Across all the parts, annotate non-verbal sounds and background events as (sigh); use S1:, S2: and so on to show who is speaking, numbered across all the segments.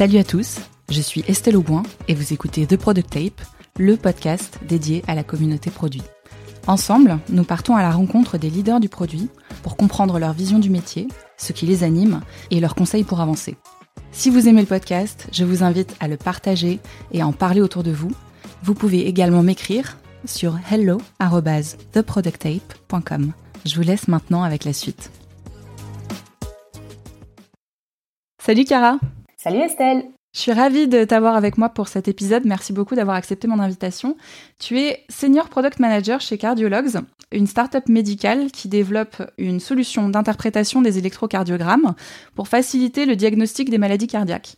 S1: Salut à tous, je suis Estelle Auboin et vous écoutez The Product Tape, le podcast dédié à la communauté produit. Ensemble, nous partons à la rencontre des leaders du produit pour comprendre leur vision du métier, ce qui les anime et leurs conseils pour avancer. Si vous aimez le podcast, je vous invite à le partager et à en parler autour de vous. Vous pouvez également m'écrire sur hello@theproducttape.com. Je vous laisse maintenant avec la suite. Salut Cara
S2: Salut Estelle
S1: je suis ravie de t'avoir avec moi pour cet épisode. Merci beaucoup d'avoir accepté mon invitation. Tu es Senior Product Manager chez Cardiologs, une start-up médicale qui développe une solution d'interprétation des électrocardiogrammes pour faciliter le diagnostic des maladies cardiaques.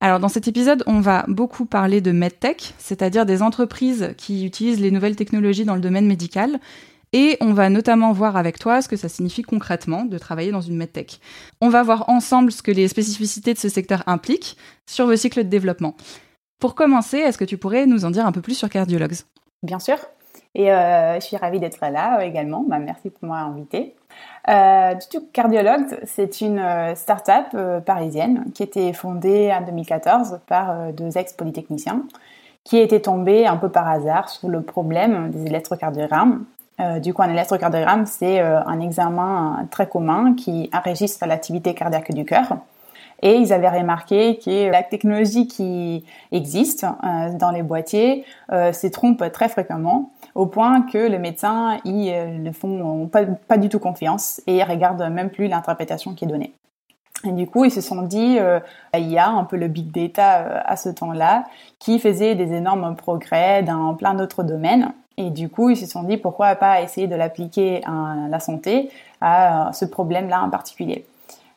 S1: Alors dans cet épisode, on va beaucoup parler de MedTech, c'est-à-dire des entreprises qui utilisent les nouvelles technologies dans le domaine médical et on va notamment voir avec toi ce que ça signifie concrètement de travailler dans une medtech. On va voir ensemble ce que les spécificités de ce secteur impliquent sur vos cycles de développement. Pour commencer, est-ce que tu pourrais nous en dire un peu plus sur Cardiologs
S2: Bien sûr. Et euh, je suis ravie d'être là euh, également. Bah, merci pour m'avoir invité. Euh, Cardiologues, c'est une euh, start-up parisienne qui a été fondée en 2014 par deux ex-polytechniciens qui étaient tombés un peu par hasard sur le problème des électrocardiogrammes euh, du coup, un électrocardiogramme, c'est euh, un examen très commun qui enregistre l'activité cardiaque du cœur. Et ils avaient remarqué que la technologie qui existe euh, dans les boîtiers se trompe très fréquemment, au point que les médecins ils ne font pas, du tout confiance et regardent même plus l'interprétation qui est donnée. Et du coup, ils se sont dit, il y a un peu le big data à ce temps-là qui faisait des énormes progrès dans plein d'autres domaines. Et du coup, ils se sont dit pourquoi pas essayer de l'appliquer à la santé, à ce problème-là en particulier.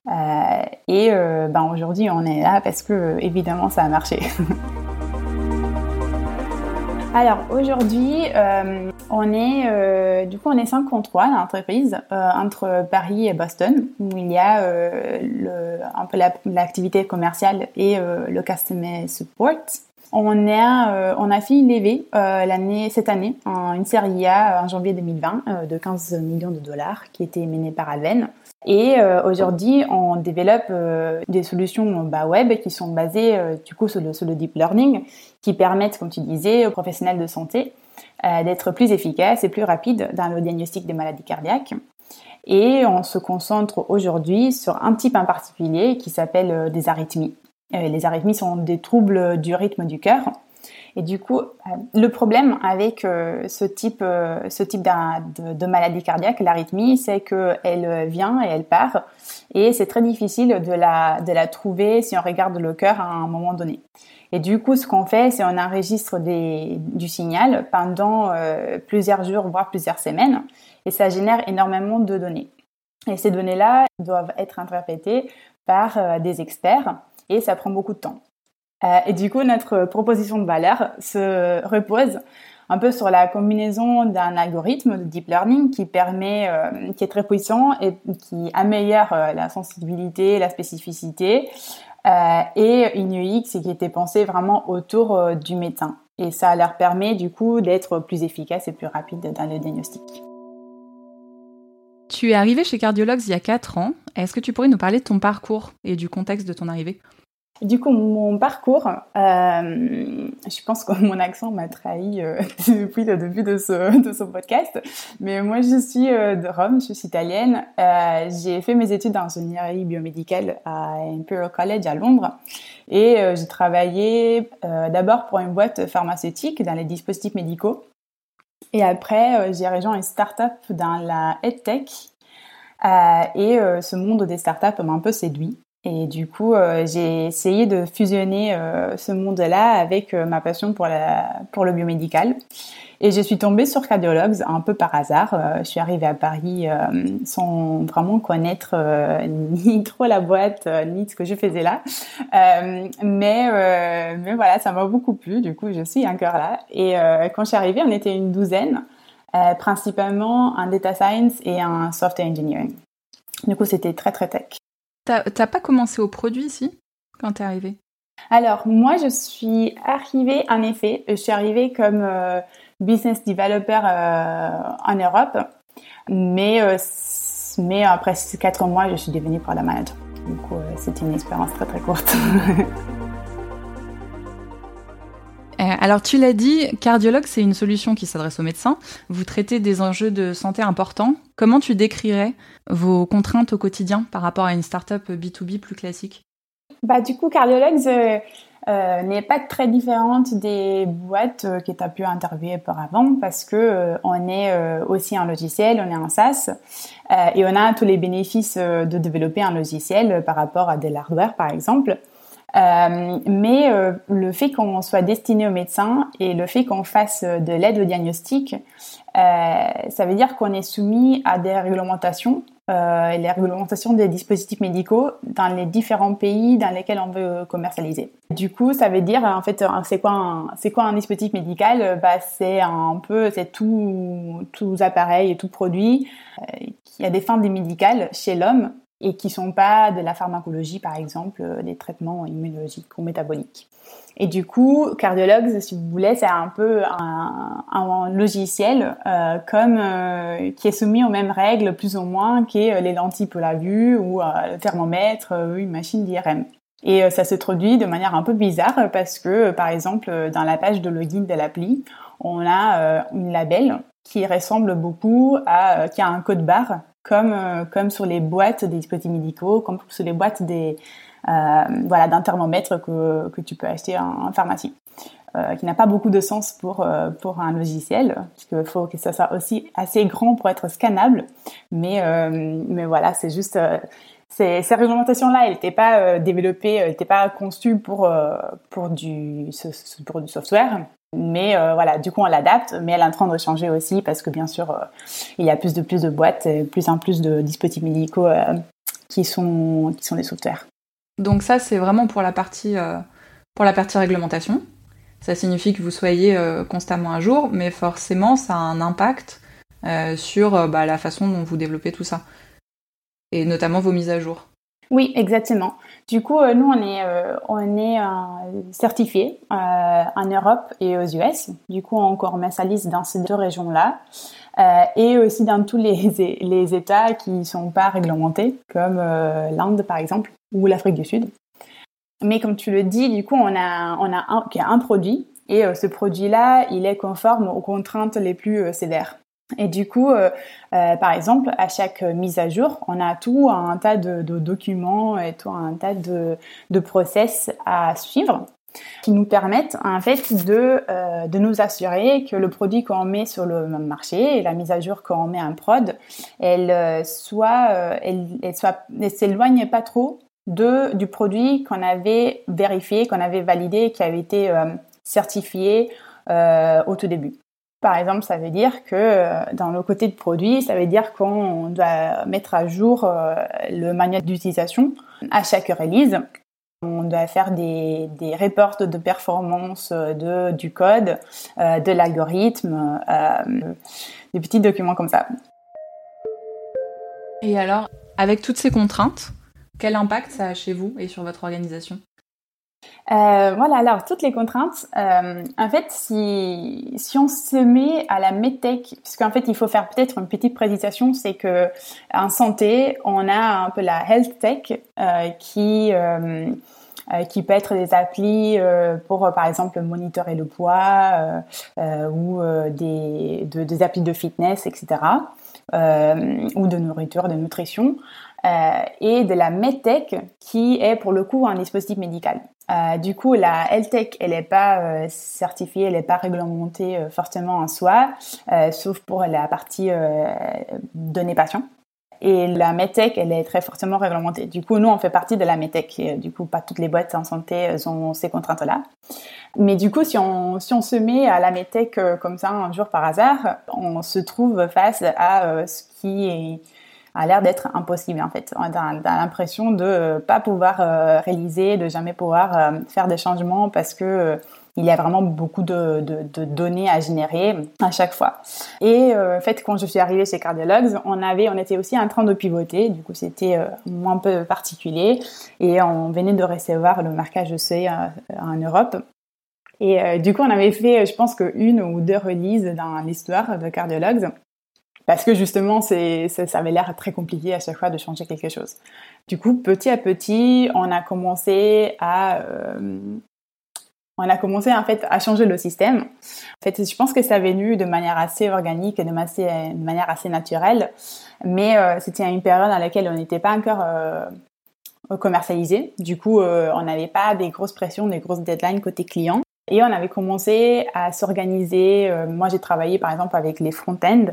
S2: Euh, et euh, ben aujourd'hui, on est là parce que évidemment, ça a marché. (laughs) Alors aujourd'hui, euh, on est du coup on est 53 l'entreprise entre Paris et Boston où il y a un peu l'activité commerciale et le customer support. On a, euh, on a fait levée euh, cette année, une série A en janvier 2020 euh, de 15 millions de dollars qui était menée par Alven. Et aujourd'hui, on développe des solutions bah, web qui sont basées du coup sur le, sur le, deep learning, qui permettent, comme tu disais, aux professionnels de santé d'être plus efficaces et plus rapides dans le diagnostic des maladies cardiaques. Et on se concentre aujourd'hui sur un type en particulier qui s'appelle des arythmies. Euh, les arythmies sont des troubles du rythme du cœur. Et du coup, euh, le problème avec euh, ce type, ce type de, maladie cardiaque, l'arythmie, c'est qu'elle vient et elle part. Et c'est très difficile de la, de la trouver si on regarde le cœur à un moment donné. Et du coup, ce qu'on fait, c'est on enregistre des, du signal pendant plusieurs jours, voire plusieurs semaines. Et ça génère énormément de données. Et ces données-là doivent être interprétées par des experts et ça prend beaucoup de temps. Euh, et du coup, notre proposition de valeur se repose un peu sur la combinaison d'un algorithme de deep learning qui permet, euh, qui est très puissant et qui améliore euh, la sensibilité, la spécificité, et une UX qui était pensée vraiment autour du médecin. Et ça leur permet du coup d'être plus efficace et plus rapide dans le diagnostic.
S1: Tu es arrivé chez Cardiologues il y a 4 ans. Est-ce que tu pourrais nous parler de ton parcours et du contexte de ton arrivée?
S2: Du coup, mon parcours, euh, je pense que mon accent m'a trahi euh, (laughs) depuis le début de ce, de ce podcast. Mais moi, je suis euh, de Rome, je suis italienne. J'ai fait mes études d'ingénierie biomédicale à Imperial College à Londres. Et j'ai travaillé d'abord pour une boîte pharmaceutique dans les dispositifs médicaux. Et après, j'ai rejoint une start-up dans la EdTech. et ce monde des startups m'a un peu séduit. Et du coup, euh, j'ai essayé de fusionner euh, ce monde-là avec euh, ma passion pour, la, pour le biomédical. Et je suis tombée sur Cardiologues un peu par hasard. je suis arrivée à Paris sans vraiment connaître (laughs) ni trop la boîte, ni ce que je faisais là. mais, mais voilà, ça m'a beaucoup plu. Du coup, je suis encore là. Et quand je suis arrivée, on était une douzaine, principalement en data science et en software engineering. Du coup, c'était très, très tech.
S1: T'as pas commencé au produit ici quand t'es arrivée?
S2: Alors moi je suis arrivée en effet, je suis arrivée comme euh, business developer euh, en Europe, mais euh, mais après quatre mois je suis devenue product manager. Du coup c'était une expérience très très courte. (laughs)
S1: Alors tu l'as dit, cardiologue, c'est une solution qui s'adresse aux médecins. Vous traitez des enjeux de santé importants. Comment tu décrirais vos contraintes au quotidien par rapport à une startup B2B plus classique?
S2: Bah, Du coup, cardiologue euh, euh, n'est pas très différente des boîtes euh, que tu as pu interviewer auparavant parce que on est aussi un logiciel, on est un SaaS et on a tous les bénéfices de développer un logiciel par rapport à de l'hardware par exemple. Euh, mais euh, le fait qu'on soit destiné aux médecins et le fait qu'on fasse de l'aide au diagnostic, euh, ça veut dire qu'on est soumis à des réglementations, les réglementations des dispositifs médicaux dans les différents pays dans lesquels on veut commercialiser. Du coup, ça veut dire en fait, c'est quoi un, dispositif médical? Bah, c'est un peu, c'est tout, tous appareils et tout produit qui a des fins médicales chez l'homme et qui sont pas de la pharmacologie, par exemple, euh, des traitements immunologiques ou métaboliques. Et du coup, cardiologue, si vous voulez, c'est un peu un, logiciel euh, comme euh, qui est soumis aux mêmes règles plus ou moins que les lentilles pour la vue ou le thermomètre ou une machine d'IRM. Et ça se traduit de manière un peu bizarre parce que, par exemple, dans la page de login de l'appli, on a une label qui ressemble beaucoup à qui a un code barre comme, euh, comme sur les boîtes des dispositifs médicaux, comme sur les boîtes des, euh, voilà, d'un thermomètre que, que tu peux acheter en, pharmacie. Euh, qui n'a pas beaucoup de sens pour, pour un logiciel, puisqu'il faut que ça soit aussi assez grand pour être scannable. Mais, mais voilà, c'est juste... Ces, ces réglementations-là, elles n'étaient pas développées, elles n'étaient pas conçues pour, pour, du, pour du software, mais euh, voilà, du coup, on l'adapte, mais elle est en train de changer aussi parce que bien sûr, euh, il y a plus de plus de boîtes, plus en plus de dispositifs médicaux euh, qui sont qui sont des softwares.
S1: Donc ça, c'est vraiment pour la partie pour la partie réglementation. Ça signifie que vous soyez constamment à jour, mais forcément, ça a un impact sur bah, la façon dont vous développez tout ça, et notamment vos mises à jour.
S2: Oui, exactement. Du coup, euh, nous, on est, euh, on est euh, certifié en Europe et aux US. Du coup, on commercialise dans ces deux régions-là. et aussi dans tous les, (laughs) les États qui ne sont pas réglementés, comme l'Inde, par exemple, ou l'Afrique du Sud. Mais comme tu le dis, du coup, on a, on a un, un produit et ce produit-là, il est conforme aux contraintes les plus sévères. Et du coup, euh, euh, par exemple, à chaque mise à jour, on a tout un tas de, documents et tout un tas de, process à suivre qui nous permettent en fait de, euh, de nous assurer que le produit qu'on met sur le marché et la mise à jour qu'on met en prod, elle soit, elle s'éloigne pas trop de du produit qu'on avait vérifié, qu'on avait validé, qui avait été certifié au tout début. Par exemple, ça veut dire que euh, dans le côté de produit, ça veut dire qu'on doit mettre à jour euh, le manuel d'utilisation à chaque release. On doit faire des, des reports de performance euh, de, du code, de l'algorithme, des petits documents comme ça.
S1: Et alors, avec toutes ces contraintes, quel impact ça a chez vous et sur votre organisation?
S2: Euh, voilà, alors toutes les contraintes. Euh, en fait, si, si on se met à la medtech, puisqu'en fait il faut faire peut-être une petite présentation, c'est que en santé, on a un peu la health tech euh, qui qui peut être des applis pour par exemple monitorer le poids ou des, de, des applis de fitness, etc. ou de nourriture, de nutrition. Et de la medtech qui est pour le coup un dispositif médical. Euh, du coup, la L-Tech, elle n'est pas euh, certifiée, elle n'est pas réglementée euh, fortement en soi, sauf pour la partie données patients. Et la MedTech, elle est très fortement réglementée. Du coup, nous, on fait partie de la MedTech. Et, du coup, pas toutes les boîtes en santé ont ces contraintes-là. Mais du coup, si on, si on se met à la MedTech comme ça un jour par hasard, on se trouve face à ce qui est a l'air d'être impossible en fait. On a, l'impression de euh, pas pouvoir euh, réaliser, de jamais pouvoir euh, faire des changements parce que il y a vraiment beaucoup de, de, de, données à générer à chaque fois. Et en fait, quand je suis arrivée chez Cardiologues, on avait, on était aussi en train de pivoter. Du coup, c'était un peu particulier. Et on venait de recevoir le marquage EC en Europe. Et du coup, on avait fait, je pense que une ou deux releases dans l'histoire de Cardiologues parce que justement, ça, avait l'air très compliqué à chaque fois de changer quelque chose. Du coup, petit à petit, on a commencé à, euh, on a commencé en fait à changer le système. En fait, je pense que ça venu de manière assez organique et de, manière assez naturelle, mais euh, c'était une période dans laquelle on n'était pas encore euh, commercialisé. Du coup, euh, on n'avait pas des grosses pressions, des grosses deadlines côté client. Et on avait commencé à s'organiser. moi, j'ai travaillé par exemple avec les front-end.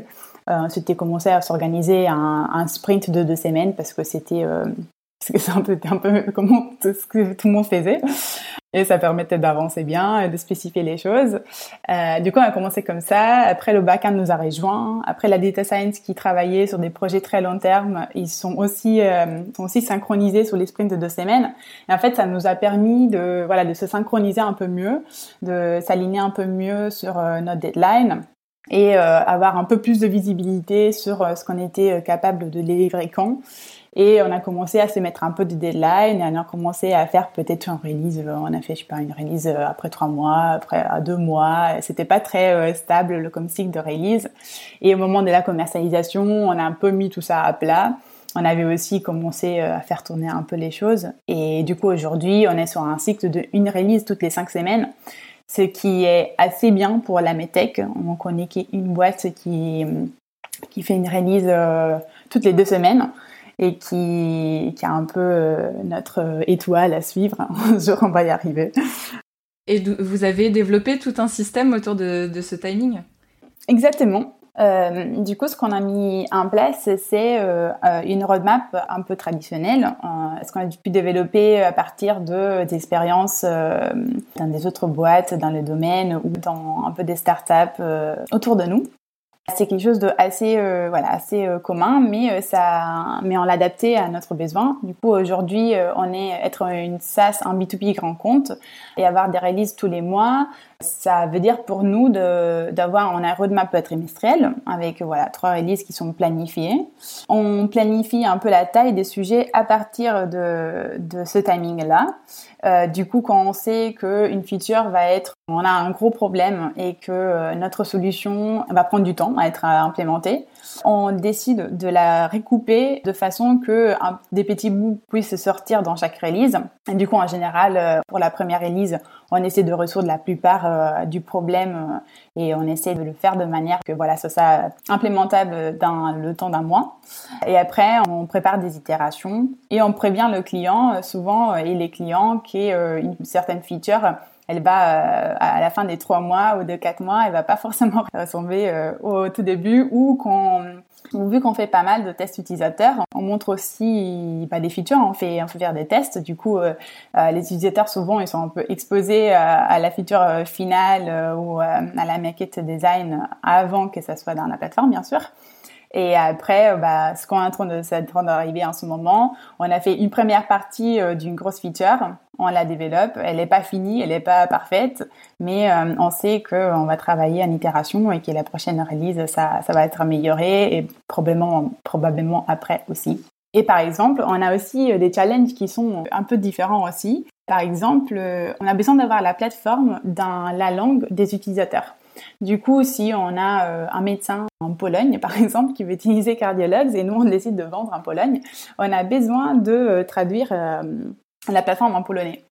S2: On s'était commencé à s'organiser un, un, sprint de deux semaines parce que c'était parce que c'est un peu, comment ce que tout le monde faisait. Et ça permettait d'avancer bien, de spécifier les choses. Euh, du coup, on a commencé comme ça. Après, le backend nous a rejoint. Après, la data science qui travaillait sur des projets très long terme, ils sont aussi, euh, sont aussi synchronisés sur les sprints de deux semaines. Et en fait, ça nous a permis de, voilà, de se synchroniser un peu mieux, de s'aligner un peu mieux sur euh, notre deadline et euh, avoir un peu plus de visibilité sur euh, ce qu'on était capable de délivrer quand et on a commencé à se mettre un peu de deadline et on a commencé à faire peut-être un release. Euh, on a fait, je sais pas, une release euh, après trois mois, après deux mois. C'était pas très euh, stable le comme cycle de release. Et au moment de la commercialisation, on a un peu mis tout ça à plat. On avait aussi commencé à faire tourner un peu les choses. Et du coup, aujourd'hui, on est sur un cycle de une release toutes les cinq semaines ce qui est assez bien pour la Metech. On connaît une boîte qui, qui fait une release toutes les deux semaines et qui, qui a un peu euh, notre euh, étoile à suivre. (laughs) Un jour, on va y arriver.
S1: Et vous avez développé tout un système autour de, de ce timing?
S2: Exactement. Euh, du coup, ce qu'on a mis en place, c'est euh, une roadmap un peu traditionnelle, euh, ce qu'on a pu développer à partir de dans des autres boîtes, dans le domaine ou dans un peu des startups autour de nous? C'est quelque chose de assez, euh, voilà, assez euh, commun, mais euh, ça, mais on l'a adapté à notre besoin. Du coup, aujourd'hui, on est être une SaaS, un B2B grand compte et avoir des releases tous les mois. Ça veut dire pour nous d'avoir on a un roadmap trimestriel avec voilà trois releases qui sont planifiées. On planifie un peu la taille des sujets à partir de, de ce timing là. Euh, du coup, quand on sait qu'une feature va être, on a un gros problème et que euh, notre solution va prendre du temps à être implémentée, on décide de la recouper de façon que des petits bouts puissent sortir dans chaque release. Et du coup, en général, euh, pour la première release, on essaie de résoudre la plupart euh, du problème euh, et on essaie de le faire de manière que voilà, ce soit implémentable dans le temps d'un mois. Et après, on prépare des itérations et on prévient le client souvent et les clients qu'une certaine feature elle va à la fin des trois mois ou de quatre mois, elle va pas (laughs) forcément ressembler au tout début ou qu'on vu qu'on fait pas mal de tests utilisateurs, on montre aussi bah, des features, on fait, on fait faire des tests. Du coup, euh, euh, les utilisateurs souvent ils sont un peu exposés à, la feature euh, finale ou à la maquette design avant que ça soit dans la plateforme, bien sûr. Et après, bah, ce qu'on est en train d'arriver en ce moment, on a fait une première partie d'une grosse feature on la développe. Elle n'est pas finie, elle n'est pas parfaite, mais euh, on sait qu'on va travailler en itération et que la prochaine release, ça, va être amélioré et probablement, probablement après aussi. Et par exemple, on a aussi euh, des challenges qui sont un peu différents aussi. Par exemple, euh, on a besoin d'avoir la plateforme dans la langue des utilisateurs. Du coup, si on a un médecin en Pologne, (laughs) par exemple, qui veut utiliser Cardiologues et nous, on décide de vendre en Pologne, on a besoin de traduire la plateforme en polonais.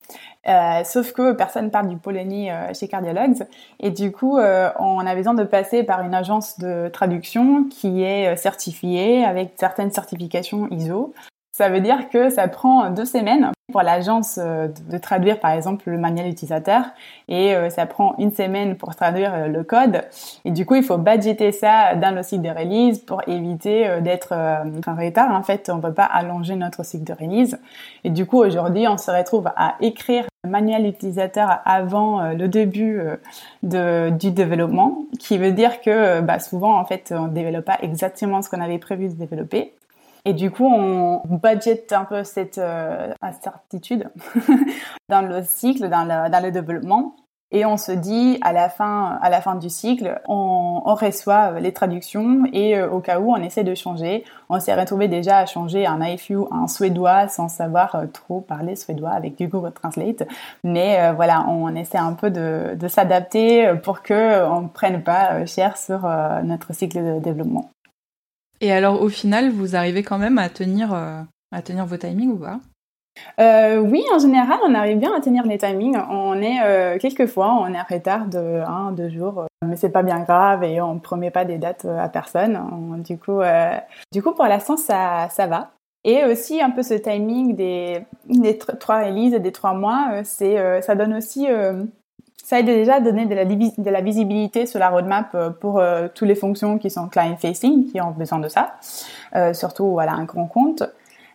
S2: Euh, sauf que personne parle du polonais euh, chez Cardiologues et du coup euh, on a besoin de passer par une agence de traduction qui est certifiée avec certaines certifications ISO ça veut dire que ça prend deux semaines pour l'agence euh, de traduire par exemple le manuel utilisateur et euh, ça prend une semaine pour traduire euh, le code. Et du coup, il faut budgeter ça dans le cycle de release pour éviter d'être en retard. En fait, on ne peut pas allonger notre cycle de release. Et du coup, aujourd'hui, on se retrouve à écrire le manuel utilisateur avant le début du développement, qui veut dire que bah, souvent, en fait, on ne développe pas exactement ce qu'on avait prévu de développer. Et du coup, on budget un peu cette euh, incertitude (laughs) dans le cycle, dans le, développement. Et on se dit à la fin, à la fin du cycle, on, reçoit les traductions et euh, au cas où on essaie de changer, on s'est retrouvé déjà à changer un IFU en suédois sans savoir euh, trop parler suédois avec Google Translate. Mais voilà, on essaie un peu de, de s'adapter pour que on prenne pas cher sur notre cycle de développement.
S1: Et alors, au final, vous arrivez quand même à tenir, euh, à tenir vos timings ou pas?
S2: Oui, en général, on arrive bien à tenir les timings. On est quelquefois, on est en retard de un, deux jours, mais c'est pas bien grave et on promet pas des dates à personne. du coup, du coup, pour l'instant, ça, ça va. Et aussi un peu ce timing des, des trois releases et des trois mois, c'est, ça donne aussi ça aide déjà à donner de la, visibilité sur la roadmap euh, pour euh, toutes les fonctions qui sont client-facing, qui ont besoin de ça, euh, surtout voilà, un grand compte.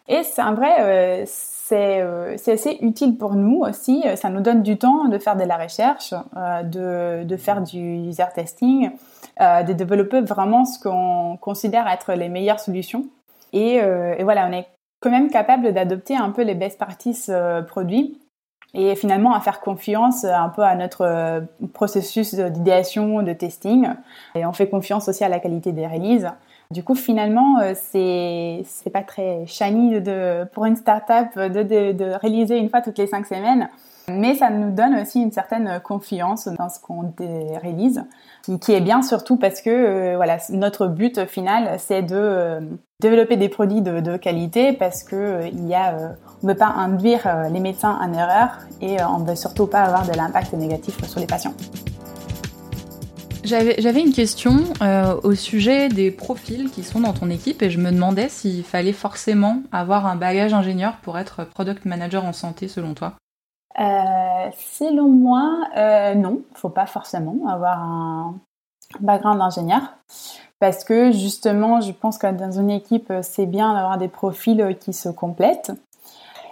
S2: Et c'est vrai, c'est assez utile pour nous aussi. Ça nous donne du temps de faire de la recherche, de, faire du user testing, de développer vraiment ce qu'on considère être les meilleures solutions. Et, voilà, on est quand même capable d'adopter un peu les best practices produits et finalement à faire confiance un peu à notre euh, processus d'idéation, de testing. Et on fait confiance aussi à la qualité des releases. Du coup, finalement, euh, c'est c'est pas très shiny pour une startup de, de, de réaliser une fois toutes les cinq semaines. Mais ça nous donne aussi une certaine confiance dans ce qu'on réalise, qui est bien surtout parce que euh, voilà notre but final c'est de euh, développer des produits de, qualité parce que euh, y a on veut pas induire les médecins en erreur et on veut surtout pas avoir de l'impact négatif sur les patients.
S1: J'avais une question au sujet des profils qui sont dans ton équipe et je me demandais s'il fallait forcément avoir un bagage ingénieur pour être product manager en santé selon toi.
S2: Euh, selon moi, euh, non, faut pas forcément avoir un background d'ingénieur. Parce que justement, je pense que dans une équipe, c'est bien d'avoir des profils qui se complètent.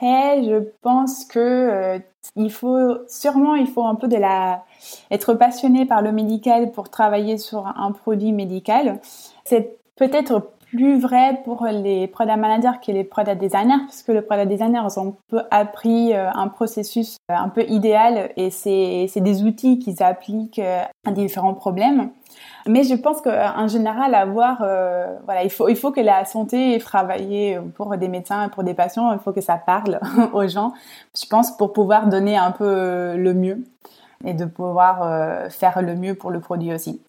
S2: Et je pense que euh, il faut sûrement il faut un peu de la être passionné par le médical pour travailler sur un produit médical. C'est peut-être plus vrai pour les product managers que les product designers, parce que les product designers ont un peu appris euh, un processus euh, un peu idéal et c'est des outils qu'ils appliquent euh, à différents problèmes. Mais je pense qu'en général, avoir, voilà, il faut, il faut que la santé travailler pour des médecins pour des patients, il faut que ça parle (laughs) aux gens. Je pense pour pouvoir donner un peu le mieux et de pouvoir faire le mieux pour le produit aussi.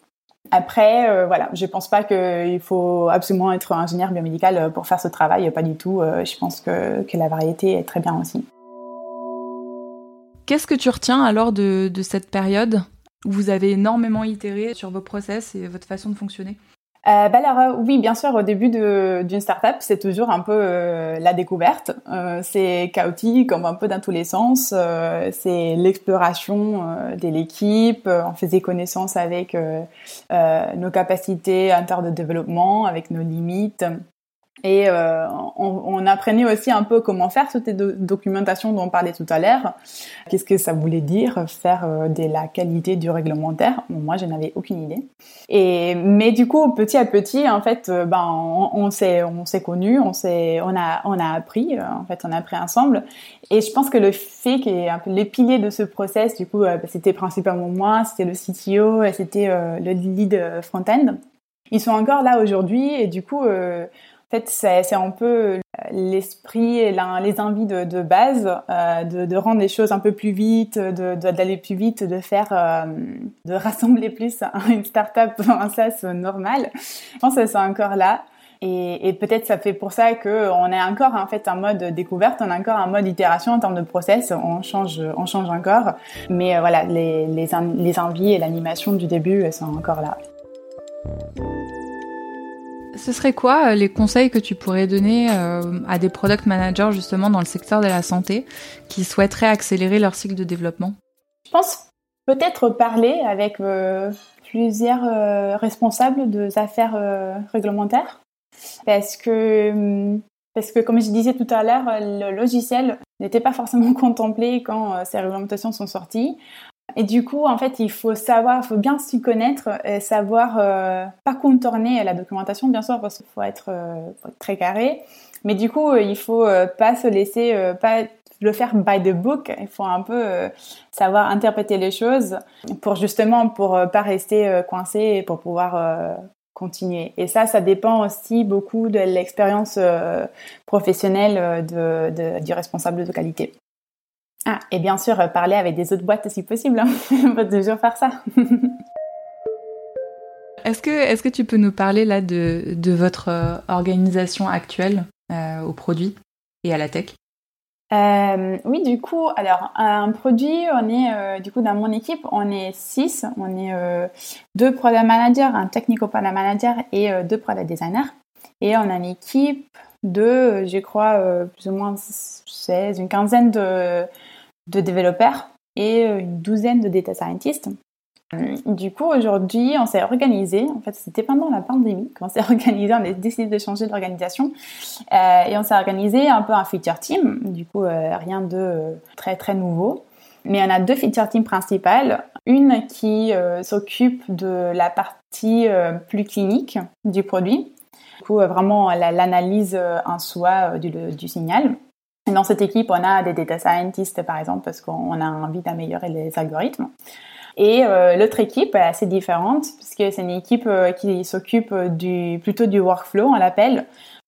S2: Après, euh, voilà, je pense pas qu'il faut absolument être ingénieur biomédical euh, pour faire ce travail, pas du tout. Euh, je pense que, la variété est très bien aussi.
S1: Qu'est-ce que tu retiens alors de, de cette période où vous avez énormément itéré sur vos process et votre façon de fonctionner?
S2: Euh, bah alors euh, oui, bien sûr, au début d'une startup, c'est toujours un peu euh, la découverte. Euh, c'est chaotique, comme un peu dans tous les sens. c'est l'exploration de l'équipe. On faisait connaissance avec nos capacités en termes de développement, avec nos limites. Et euh, on, apprenait aussi un peu comment faire cette documentation dont on parlait tout à l'heure. Qu'est-ce que ça voulait dire faire euh, de la qualité du réglementaire? Moi, je n'avais aucune idée. Et mais du coup, petit à petit, en fait, euh, ben on, s'est on s'est connus, on s'est on a on a appris. En fait, on a appris ensemble. Et je pense que le fait peu les piliers de ce process, du coup, c'était principalement moi, c'était le CTO, c'était le lead front-end. Ils sont encore là aujourd'hui et du coup fait, c'est un peu l'esprit et les envies de, base, euh, de, rendre les choses un peu plus vite, d'aller plus vite, de faire, euh, de rassembler plus (laughs) une start-up en SaaS normal. Je pense que c'est encore là. Et, peut-être ça fait pour ça qu'on est encore en fait en mode découverte, on est encore en mode itération en termes de process, on change, on change encore. Mais euh, voilà, les, les envies et l'animation du début sont encore là.
S1: Ce serait quoi euh, les conseils que tu pourrais donner euh, à des product managers justement dans le secteur de la santé qui souhaiteraient accélérer leur cycle de développement?
S2: Je pense peut-être parler avec euh, plusieurs responsables des affaires réglementaires parce que hum, parce que comme je disais tout à l'heure, le logiciel n'était pas forcément (laughs) contemplé quand ces réglementations sont sorties. Et du coup, en fait, il faut savoir, il faut bien s'y connaître, et savoir euh, pas contourner la documentation, bien sûr, parce qu'il faut être, euh, très carré. Mais du coup, il faut euh, pas se laisser, pas le faire by the book. Il faut un peu savoir interpréter les choses pour justement pour pas rester coincé et pour pouvoir continuer. Et ça, ça dépend aussi beaucoup de l'expérience professionnelle de, de, du responsable de qualité. Ah, et bien sûr, euh, parler avec des autres boîtes si possible. Hein. (laughs) On peut toujours faire ça. (laughs)
S1: est-ce que, est que tu peux nous parler là de, de votre euh, organisation actuelle euh, aux produits et à la tech?
S2: Euh, oui, du coup, alors un produit, on est euh, du coup dans mon équipe, on est six, on est euh, deux product managers, un technical product manager et deux product designers, et on a une équipe de, je crois, plus ou moins 16, une quinzaine de, de développeurs et une douzaine de data scientists. Euh, du coup, aujourd'hui, on s'est organisé. En fait, c'était pendant la pandémie qu'on s'est (laughs) organisé. On a décidé de changer d'organisation euh, et on s'est organisé un peu un feature team. Du coup, euh, rien de très très nouveau. Mais on a deux feature teams principales. Une qui s'occupe de la partie plus clinique du produit. Du coup, vraiment l'analyse en soi du signal. Dans cette équipe, on a des data scientists, par exemple, parce qu'on a envie d'améliorer les algorithmes. Et euh, l'autre équipe est assez différente puisque c'est une équipe euh, qui s'occupe du plutôt du workflow, on l'appelle,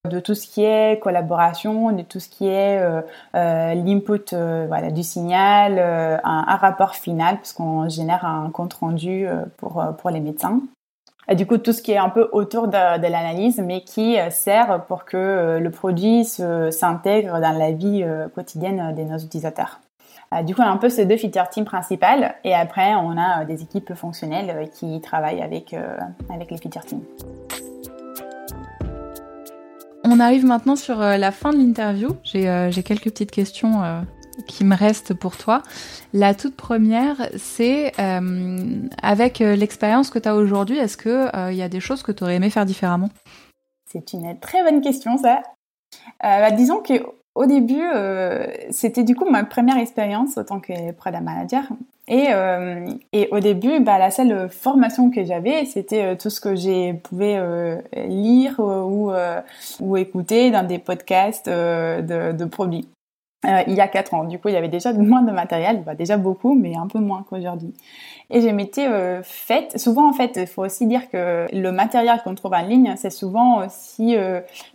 S2: de tout ce qui est collaboration, de tout ce qui est euh, l'input voilà, du signal, un, un, rapport final puisqu'on génère un compte rendu pour, pour les médecins. Du coup, tout ce qui est un peu autour de, l'analyse, mais qui sert pour que le produit s'intègre dans la vie quotidienne de nos utilisateurs. Euh, du coup, on a un peu ces deux feature teams principales et après, on a euh, des équipes fonctionnelles euh, qui travaillent avec, avec les feature teams.
S1: On arrive maintenant sur la fin de l'interview. J'ai quelques petites questions qui me restent pour toi. La toute première, c'est avec l'expérience que tu as aujourd'hui, est-ce qu'il y a des choses que tu aurais aimé faire différemment?
S2: C'est une très bonne question, ça. Bah, disons que au début, euh, c'était du coup ma première expérience en tant que product manager. Et, euh, et au début, bah, la seule formation que j'avais, c'était euh, tout ce que j'ai pouvais lire ou, ou écouter dans des podcasts de produits. Il y a quatre ans. Du coup, il y avait déjà (laughs) moins de matériel, bah, déjà beaucoup, mais un peu moins qu'aujourd'hui. Et je m'étais faite, souvent en fait, il faut aussi dire que le matériel qu'on trouve en ligne, c'est souvent aussi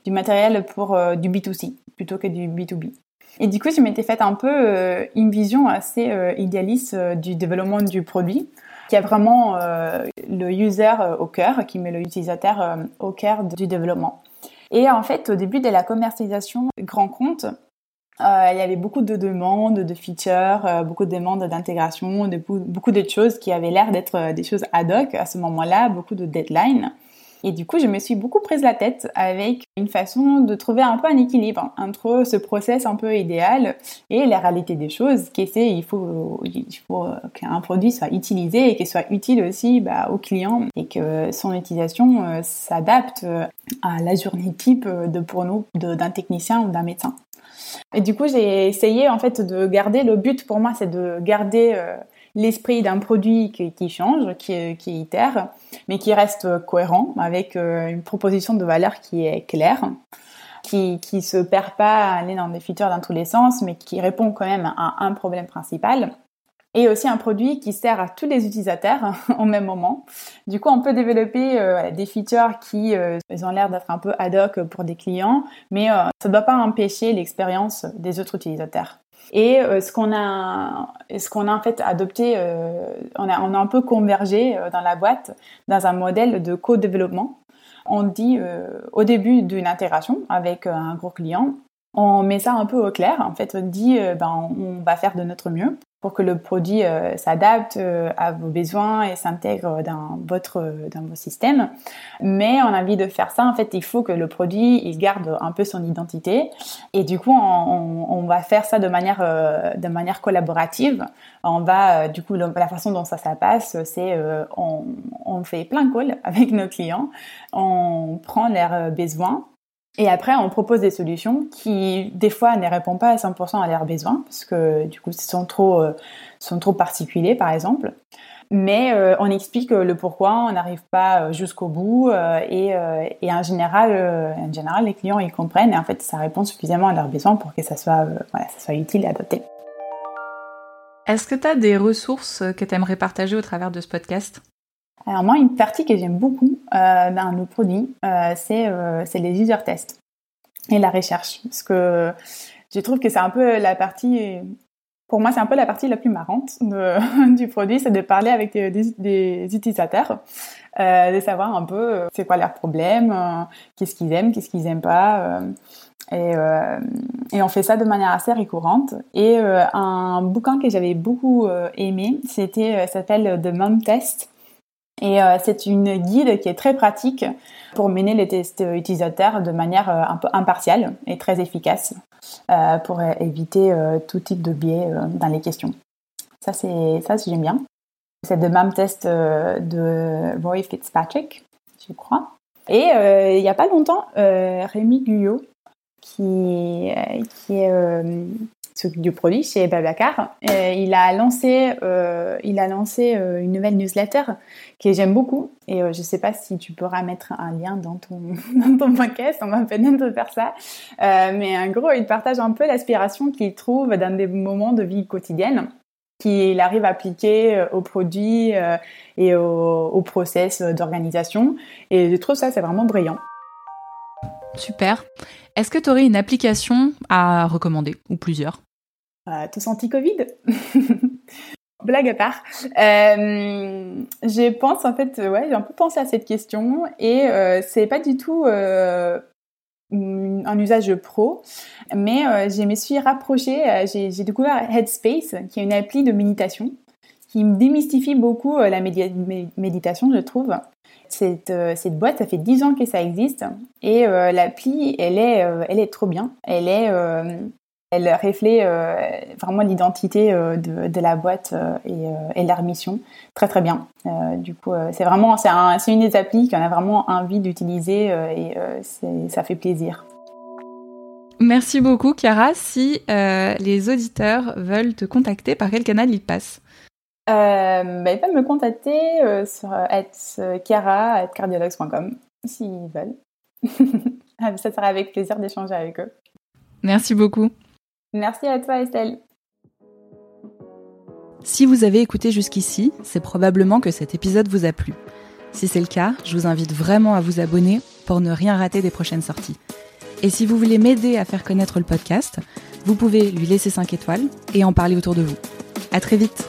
S2: du matériel pour du B2C plutôt que du B2B. Et du coup, je m'étais faite un peu euh, une vision assez euh, idéaliste euh, du développement du produit, qui a vraiment le user au cœur, qui met l'utilisateur au cœur du développement. Et en fait, au début de la commercialisation grand compte, il y avait beaucoup de demandes, de features, beaucoup de demandes d'intégration, beaucoup de choses qui avaient l'air d'être des choses ad hoc à ce moment-là, beaucoup de deadlines. Et du coup, je me suis beaucoup prise la tête avec une façon de trouver un peu un équilibre entre ce process un peu idéal et la réalité des choses, qui est il faut, faut qu'un produit soit utilisé et qu'il soit utile aussi bah, au client et que son utilisation euh, s'adapte à la journée type pour nous d'un technicien ou d'un médecin. Et du coup, j'ai essayé en fait de garder le but pour moi, c'est de garder euh, l'esprit d'un produit qui, change, qui, itère, mais qui reste cohérent avec euh, une proposition de valeur qui est claire, qui qui se perd pas aller dans des features dans tous les sens, mais qui répond quand même à un problème principal. Et aussi un produit qui sert à tous les utilisateurs (laughs) au même moment. Du coup, on peut développer euh, des features qui euh, ont l'air d'être un peu ad hoc pour des clients, mais ça ne doit pas empêcher l'expérience des autres utilisateurs. Et euh, ce qu'on a, ce qu'on a en fait adopté, euh, on, a, on a un peu convergé euh, dans la boîte dans un modèle de co-développement. On dit au début d'une intégration avec un gros client, on met ça un peu au clair. En fait, on dit, ben, on va faire de notre mieux pour que le produit euh, s'adapte euh, à vos besoins et s'intègre dans votre dans vos systèmes. Mais on a envie de faire ça, en fait, il faut que le produit il garde un peu son identité. Et du coup, on, on va faire ça de manière euh, de manière collaborative. On va du coup la façon dont ça ça passe, c'est on, on fait plein de calls (laughs) avec nos clients, on prend leurs besoins et après, on propose des solutions qui, des fois, ne répondent pas à 100% à leurs besoins, parce que du coup, sont trop, euh, sont trop particuliers, par exemple. Mais euh, on explique le pourquoi, on n'arrive pas euh, jusqu'au bout, et, en général, en général, les clients ils comprennent, et en fait, ça répond suffisamment à leurs besoins pour que ça soit, voilà, ça soit utile et adapté.
S1: Est-ce que tu as des ressources que tu aimerais partager au travers de ce podcast?
S2: Alors moi, une partie que j'aime beaucoup euh, dans nos produits, euh, euh, c'est les user tests et la recherche. Parce que je trouve que c'est un peu la partie, pour moi, c'est un peu la partie la plus marrante (laughs) du produit, c'est de parler avec des, utilisateurs. de savoir un peu c'est quoi leurs problèmes, qu'est-ce qu'ils aiment, qu'est-ce qu'ils aiment pas. Et, et, on fait ça de manière assez récurrente. Et un bouquin que j'avais beaucoup aimé, c'était s'appelle The Mom Test. Et c'est une guide qui est très pratique pour mener les tests utilisateurs de manière un peu impartiale et très efficace. Euh, pour éviter euh, tout type de biais euh, dans les questions. Ça, c'est ça, j'aime bien. C'est le même test de Roy Fitzpatrick, je crois. Et il n'y a pas longtemps, Rémi Guyot, qui, qui est du produit chez Babacar. il a lancé, euh, il a lancé euh, une nouvelle newsletter que j'aime beaucoup. Et euh, je ne sais pas si tu pourras mettre un lien dans ton, (laughs) dans ton podcast, on va peut-être faire ça. mais en gros, il partage un peu l'aspiration qu'il trouve dans des moments de vie quotidienne qu'il arrive à appliquer aux produits et au, au process d'organisation. Et je trouve ça, c'est vraiment brillant.
S1: Super. Est-ce que tu aurais une application à recommander ou plusieurs?
S2: Euh, Tous anti-Covid (laughs) Blague à part. Euh, je pense en fait, ouais, j'ai un peu pensé à cette question et euh, c'est pas du tout euh, un usage pro, mais euh, je me suis rapprochée, j'ai découvert Headspace, qui est une appli de méditation, qui me démystifie beaucoup la méditation, je trouve. Cette, cette, boîte, ça fait 10 ans que ça existe et l'appli, elle est, elle est trop bien. Elle est, elle reflète euh, vraiment l'identité euh, de, la boîte euh, et, leur mission très très bien. du coup, c'est vraiment c'est un, une des applis qu'on a vraiment envie d'utiliser et ça fait plaisir.
S1: Merci beaucoup, Chiara. Si les auditeurs veulent te contacter, par quel canal ils passent?
S2: Bah, Ils peuvent me contacter sur chiara.cardiologues.com s'ils veulent. (laughs) ça sera avec plaisir d'échanger avec eux.
S1: Merci beaucoup.
S2: Merci à toi Estelle.
S1: Si vous avez écouté jusqu'ici, c'est probablement que cet épisode vous a plu. Si c'est le cas, je vous invite vraiment à vous abonner pour ne rien rater des prochaines sorties. Et si vous voulez m'aider à faire connaître le podcast, vous pouvez lui laisser 5 étoiles et en parler autour de vous. À très vite!